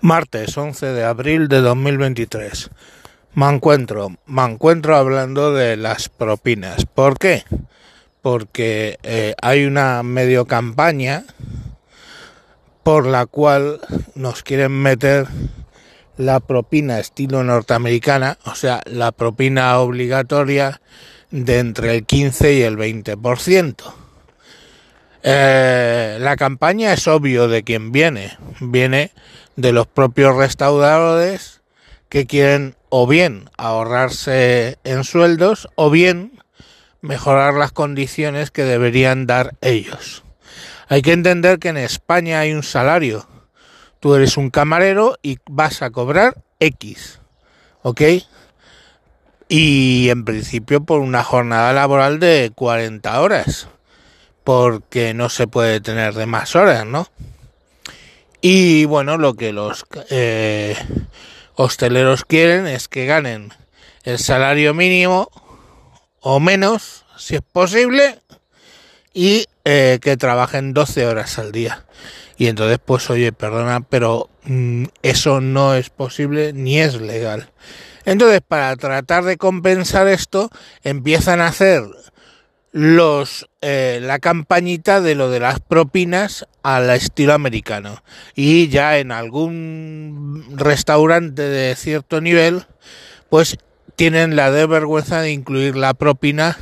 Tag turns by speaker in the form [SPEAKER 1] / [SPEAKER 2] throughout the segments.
[SPEAKER 1] Martes 11 de abril de 2023. Me encuentro, me encuentro hablando de las propinas. ¿Por qué? Porque eh, hay una medio campaña por la cual nos quieren meter la propina estilo norteamericana, o sea, la propina obligatoria de entre el 15 y el 20%. Eh, la campaña es obvio de quién viene. Viene de los propios restauradores que quieren o bien ahorrarse en sueldos o bien mejorar las condiciones que deberían dar ellos. Hay que entender que en España hay un salario. Tú eres un camarero y vas a cobrar X. ¿Ok? Y en principio por una jornada laboral de 40 horas porque no se puede tener de más horas, ¿no? Y bueno, lo que los eh, hosteleros quieren es que ganen el salario mínimo o menos, si es posible, y eh, que trabajen 12 horas al día. Y entonces, pues oye, perdona, pero mm, eso no es posible ni es legal. Entonces, para tratar de compensar esto, empiezan a hacer los eh, la campañita de lo de las propinas al estilo americano. Y ya en algún restaurante de cierto nivel pues tienen la desvergüenza de incluir la propina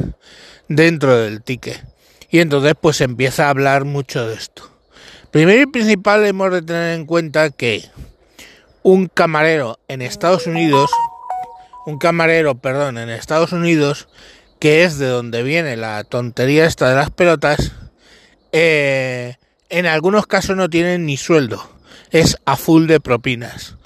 [SPEAKER 1] dentro del ticket. Y entonces pues empieza a hablar mucho de esto. Primero y principal hemos de tener en cuenta que un camarero en Estados Unidos un camarero perdón en Estados Unidos que es de donde viene la tontería esta de las pelotas, eh, en algunos casos no tienen ni sueldo, es a full de propinas.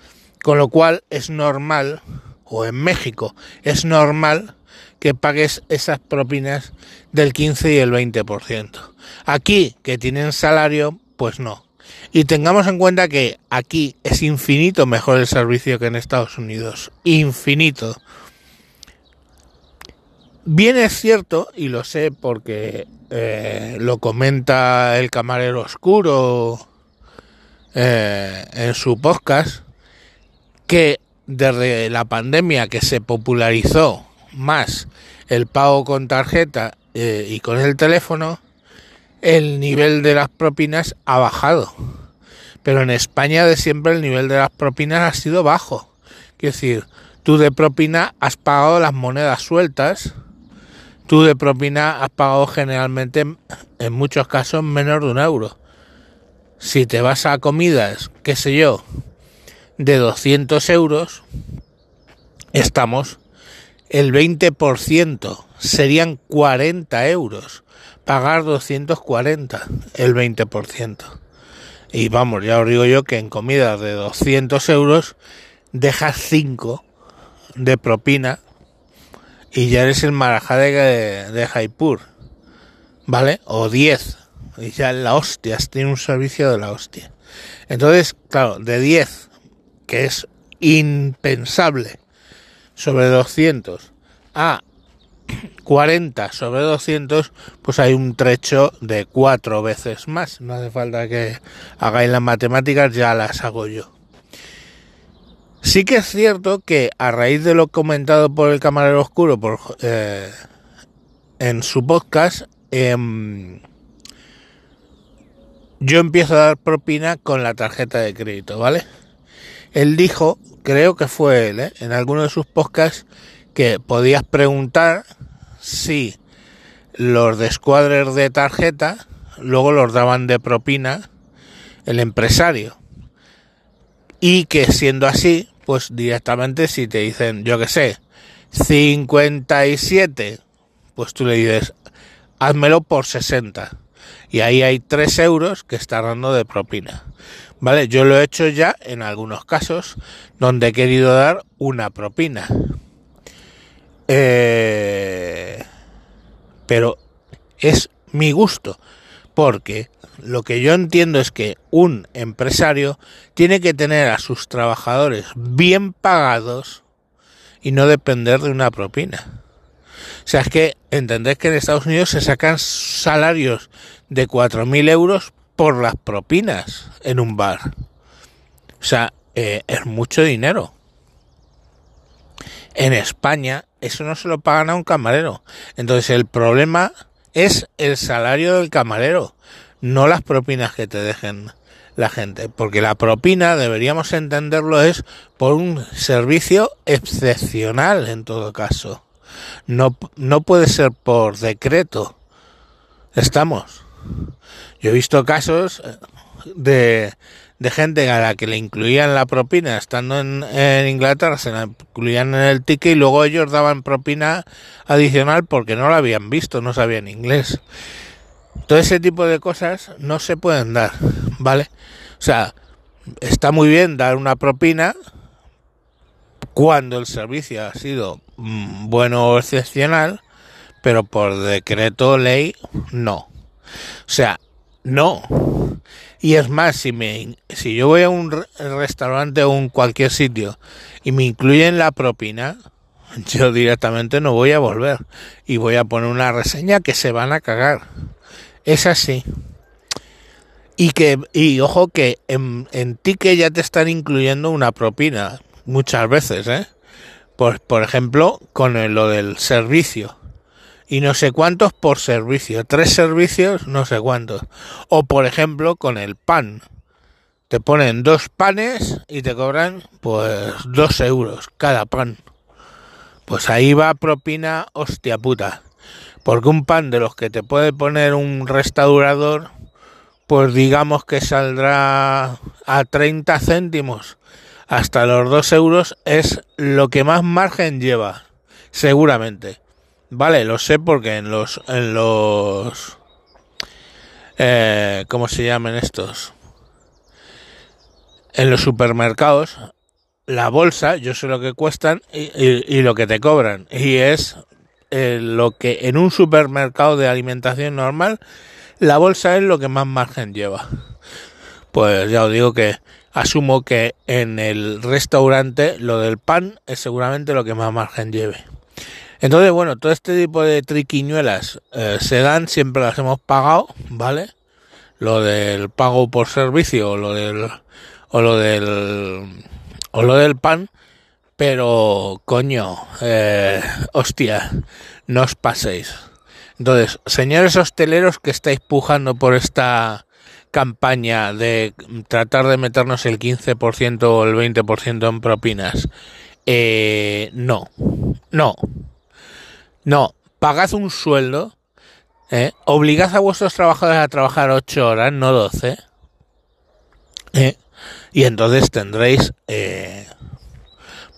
[SPEAKER 1] Con lo cual es normal, o en México, es normal que pagues esas propinas del 15 y el 20%. Aquí, que tienen salario, pues no. Y tengamos en cuenta que aquí es infinito mejor el servicio que en Estados Unidos. Infinito. Bien es cierto, y lo sé porque eh, lo comenta el camarero oscuro eh, en su podcast, que desde la pandemia que se popularizó más el pago con tarjeta eh, y con el teléfono, el nivel de las propinas ha bajado. Pero en España de siempre el nivel de las propinas ha sido bajo. Quiero decir, tú de propina has pagado las monedas sueltas, Tú de propina has pagado generalmente, en muchos casos, menos de un euro. Si te vas a comidas, qué sé yo, de 200 euros, estamos el 20%, serían 40 euros. Pagar 240, el 20%. Y vamos, ya os digo yo que en comidas de 200 euros dejas 5 de propina y ya eres el marajá de, de Jaipur, ¿vale? O 10, y ya la hostia, tiene un servicio de la hostia. Entonces, claro, de 10, que es impensable, sobre 200, a 40 sobre 200, pues hay un trecho de cuatro veces más. No hace falta que hagáis las matemáticas, ya las hago yo. Sí que es cierto que a raíz de lo comentado por el camarero oscuro por, eh, en su podcast, em, yo empiezo a dar propina con la tarjeta de crédito, ¿vale? Él dijo, creo que fue él, ¿eh? en alguno de sus podcasts, que podías preguntar si los descuadres de tarjeta luego los daban de propina el empresario. Y que siendo así, pues directamente si te dicen, yo que sé, 57, pues tú le dices, házmelo por 60. Y ahí hay 3 euros que está dando de propina. ¿Vale? Yo lo he hecho ya en algunos casos donde he querido dar una propina. Eh, pero es mi gusto. Porque lo que yo entiendo es que un empresario tiene que tener a sus trabajadores bien pagados y no depender de una propina. O sea, es que entendés que en Estados Unidos se sacan salarios de 4.000 euros por las propinas en un bar. O sea, eh, es mucho dinero. En España eso no se lo pagan a un camarero. Entonces el problema es el salario del camarero, no las propinas que te dejen la gente, porque la propina deberíamos entenderlo es por un servicio excepcional en todo caso. No, no puede ser por decreto. Estamos. Yo he visto casos de, gente a la que le incluían la propina estando en, en, Inglaterra, se la incluían en el ticket y luego ellos daban propina adicional porque no la habían visto, no sabían inglés. Todo ese tipo de cosas no se pueden dar, ¿vale? O sea, está muy bien dar una propina cuando el servicio ha sido mm, bueno o excepcional, pero por decreto ley no. O sea, no. Y es más, si me si yo voy a un restaurante o un cualquier sitio y me incluyen la propina, yo directamente no voy a volver y voy a poner una reseña que se van a cagar. Es así. Y que y ojo que en, en ticket ya te están incluyendo una propina muchas veces, ¿eh? Por, por ejemplo, con lo del servicio y no sé cuántos por servicio. Tres servicios, no sé cuántos. O por ejemplo con el pan. Te ponen dos panes y te cobran pues dos euros cada pan. Pues ahí va propina hostia puta. Porque un pan de los que te puede poner un restaurador, pues digamos que saldrá a 30 céntimos hasta los dos euros es lo que más margen lleva, seguramente. Vale, lo sé porque en los, en los, eh, ¿cómo se llaman estos? En los supermercados, la bolsa, yo sé lo que cuestan y, lo que te cobran. Y es eh, lo que en un supermercado de alimentación normal, la bolsa es lo que más margen lleva. Pues ya os digo que asumo que en el restaurante lo del pan es seguramente lo que más margen lleve. Entonces, bueno, todo este tipo de triquiñuelas eh, se dan, siempre las hemos pagado, ¿vale? Lo del pago por servicio o lo del o lo del o lo del pan, pero coño, eh, hostia, no os paséis. Entonces, señores hosteleros que estáis pujando por esta campaña de tratar de meternos el 15% o el 20% en propinas, eh, no, no, no, pagad un sueldo, ¿eh? obligad a vuestros trabajadores a trabajar 8 horas, no 12, ¿eh? y entonces tendréis, eh,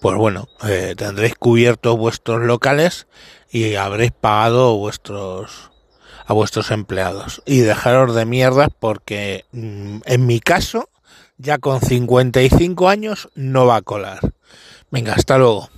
[SPEAKER 1] pues bueno, eh, tendréis cubiertos vuestros locales y habréis pagado vuestros a vuestros empleados y dejaros de mierda porque mm, en mi caso ya con 55 años no va a colar. Venga, hasta luego.